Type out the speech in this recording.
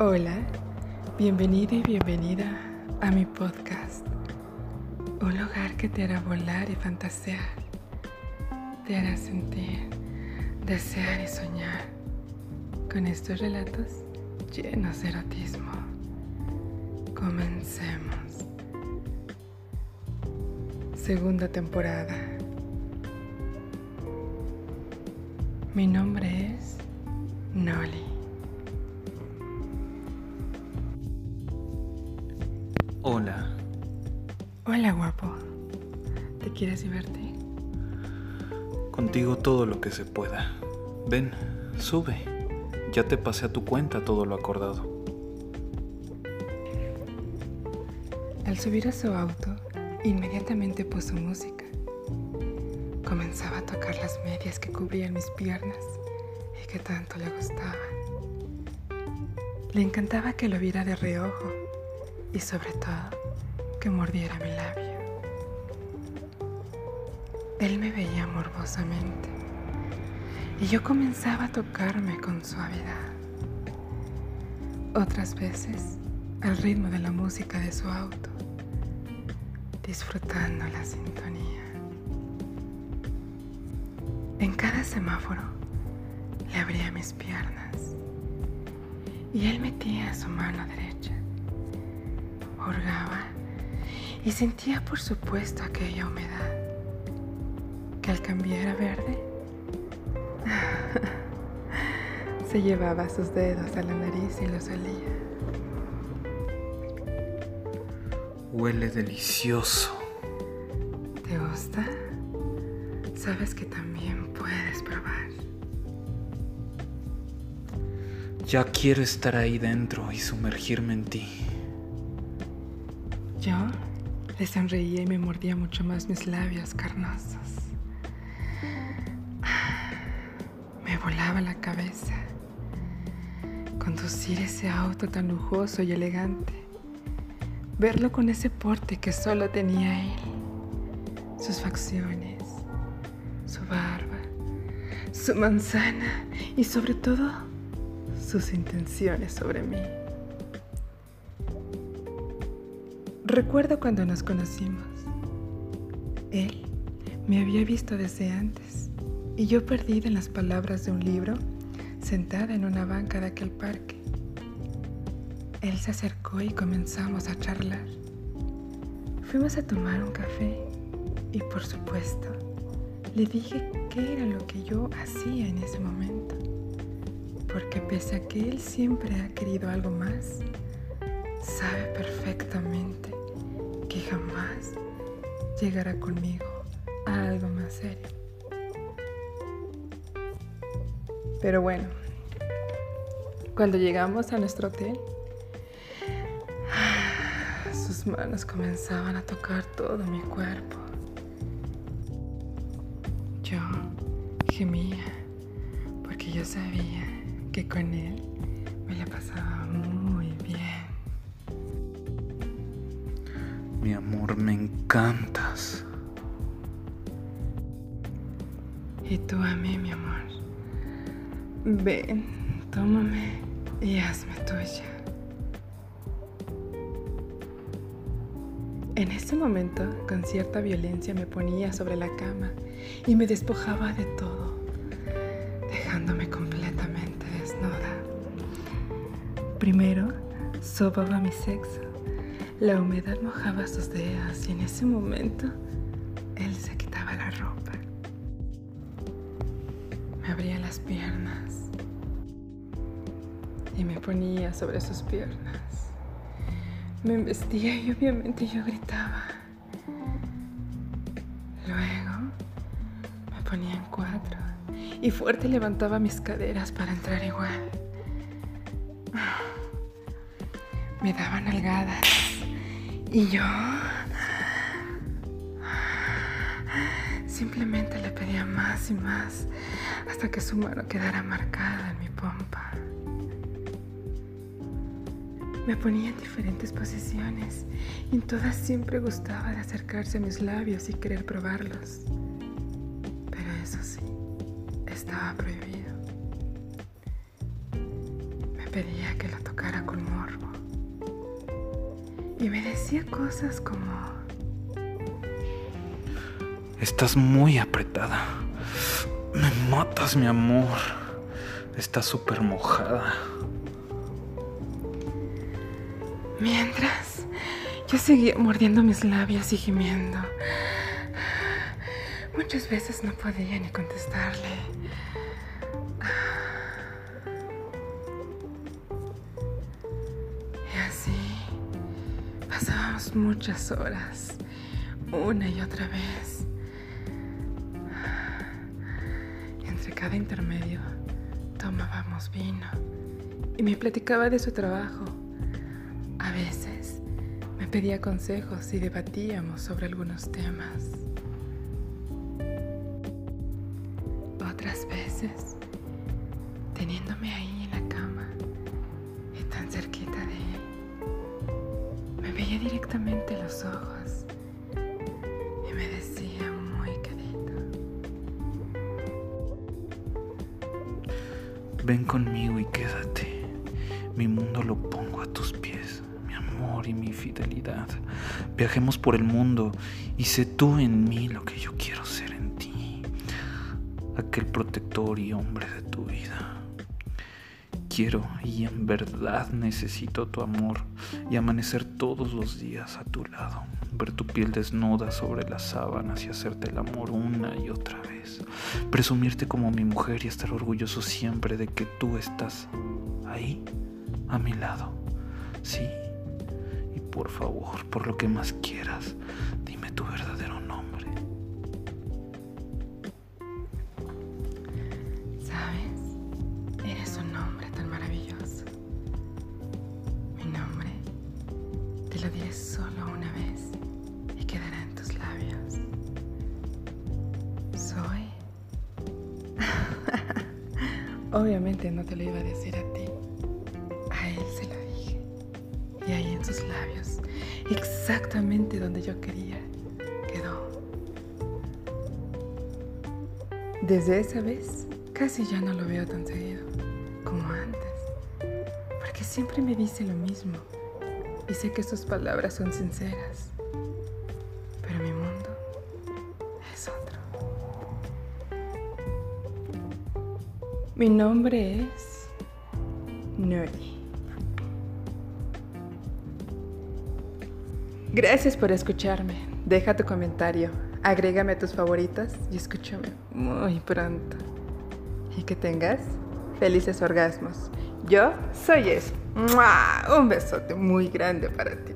Hola, bienvenido y bienvenida a mi podcast. Un lugar que te hará volar y fantasear. Te hará sentir, desear y soñar con estos relatos llenos de erotismo. Comencemos. Segunda temporada. Mi nombre es Noli. Hola. Hola guapo. ¿Te quieres divertir? Contigo todo lo que se pueda. Ven, sube. Ya te pasé a tu cuenta todo lo acordado. Al subir a su auto, inmediatamente puso música. Comenzaba a tocar las medias que cubrían mis piernas y que tanto le gustaban. Le encantaba que lo viera de reojo y sobre todo que mordiera mi labio. Él me veía morbosamente y yo comenzaba a tocarme con suavidad. Otras veces al ritmo de la música de su auto, disfrutando la sintonía. En cada semáforo le abría mis piernas y él metía su mano derecha Y sentía por supuesto aquella humedad que al cambiar a verde se llevaba sus dedos a la nariz y los olía. Huele delicioso. ¿Te gusta? Sabes que también puedes probar. Ya quiero estar ahí dentro y sumergirme en ti. Yo le sonreía y me mordía mucho más mis labios carnosos. Me volaba la cabeza. Conducir ese auto tan lujoso y elegante. Verlo con ese porte que solo tenía él. Sus facciones, su barba, su manzana y sobre todo sus intenciones sobre mí. Recuerdo cuando nos conocimos. Él me había visto desde antes y yo perdida en las palabras de un libro, sentada en una banca de aquel parque. Él se acercó y comenzamos a charlar. Fuimos a tomar un café y por supuesto le dije qué era lo que yo hacía en ese momento. Porque pese a que él siempre ha querido algo más, sabe perfectamente que jamás llegará conmigo a algo más serio. Pero bueno, cuando llegamos a nuestro hotel, sus manos comenzaban a tocar todo mi cuerpo. Yo gemía porque yo sabía que con él Mi amor, me encantas. Y tú a mí, mi amor. Ven, tómame y hazme tuya. En ese momento, con cierta violencia, me ponía sobre la cama y me despojaba de todo, dejándome completamente desnuda. Primero, sobaba mi sexo la humedad mojaba sus dedos y en ese momento él se quitaba la ropa. Me abría las piernas y me ponía sobre sus piernas. Me vestía y obviamente yo gritaba. Luego me ponía en cuatro y fuerte levantaba mis caderas para entrar igual. Me daban algadas y yo simplemente le pedía más y más hasta que su mano quedara marcada en mi pompa. Me ponía en diferentes posiciones y en todas siempre gustaba de acercarse a mis labios y querer probarlos. Pero eso sí, estaba prohibido. Me pedía que lo tocara con morbo. Y me decía cosas como... Estás muy apretada. Me matas, mi amor. Estás súper mojada. Mientras, yo seguía mordiendo mis labios y gimiendo. Muchas veces no podía ni contestarle. Muchas horas, una y otra vez. Entre cada intermedio tomábamos vino y me platicaba de su trabajo. A veces me pedía consejos y debatíamos sobre algunos temas. Otras veces, teniéndome ahí los ojos y me decía muy quedito. Ven conmigo y quédate. Mi mundo lo pongo a tus pies, mi amor y mi fidelidad. Viajemos por el mundo y sé tú en mí lo que yo quiero ser en ti. Aquel protector y hombre de tu vida. Quiero y en verdad necesito tu amor y amanecer todos los días a tu lado, ver tu piel desnuda sobre las sábanas y hacerte el amor una y otra vez, presumirte como mi mujer y estar orgulloso siempre de que tú estás ahí, a mi lado. Sí, y por favor, por lo que más quieras, dime tu verdadero nombre. Una vez y quedará en tus labios. Soy... Obviamente no te lo iba a decir a ti. A él se lo dije. Y ahí en sus labios, exactamente donde yo quería, quedó. Desde esa vez, casi ya no lo veo tan seguido como antes, porque siempre me dice lo mismo y sé que sus palabras son sinceras, pero mi mundo es otro. Mi nombre es Nuri. Gracias por escucharme. Deja tu comentario, agrégame a tus favoritas y escúchame muy pronto. Y que tengas felices orgasmos. Yo soy eso. Un besote muy grande para ti.